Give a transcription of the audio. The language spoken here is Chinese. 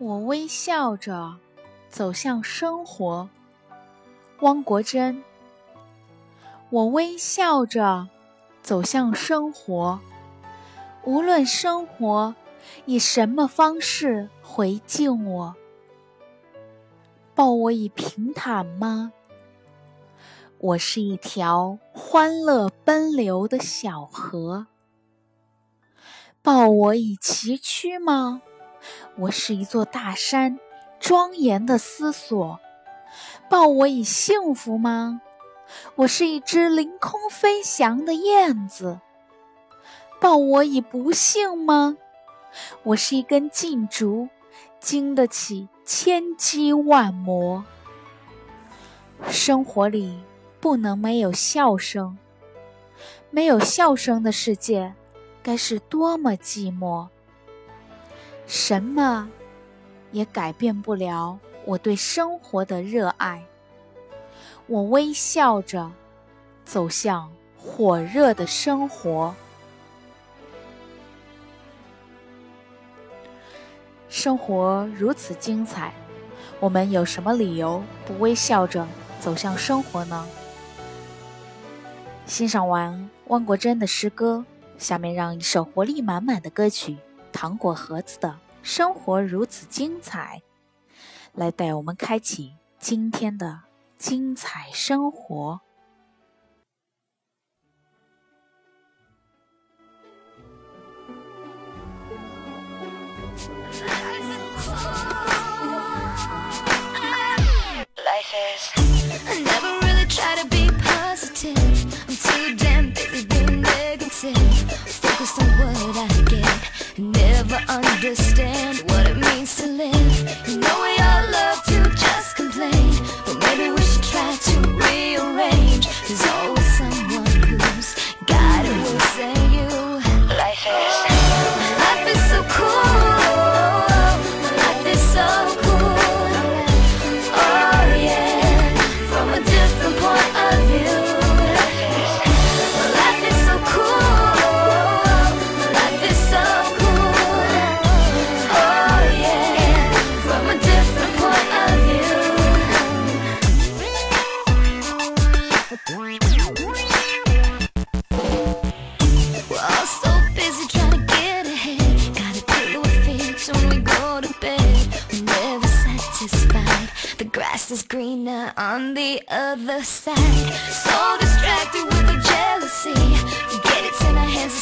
我微笑着走向生活，汪国真。我微笑着走向生活，无论生活以什么方式回敬我，抱我以平坦吗？我是一条欢乐奔流的小河，抱我以崎岖吗？我是一座大山，庄严的思索，抱我以幸福吗？我是一只凌空飞翔的燕子，抱我以不幸吗？我是一根劲竹，经得起千击万磨。生活里不能没有笑声，没有笑声的世界，该是多么寂寞。什么也改变不了我对生活的热爱。我微笑着走向火热的生活。生活如此精彩，我们有什么理由不微笑着走向生活呢？欣赏完汪国真的诗歌，下面让一首活力满满的歌曲。糖果盒子的生活如此精彩，来带我们开启今天的精彩生活。understand You know we is greener on the other side. So distracted with the jealousy. Forget it's in our hands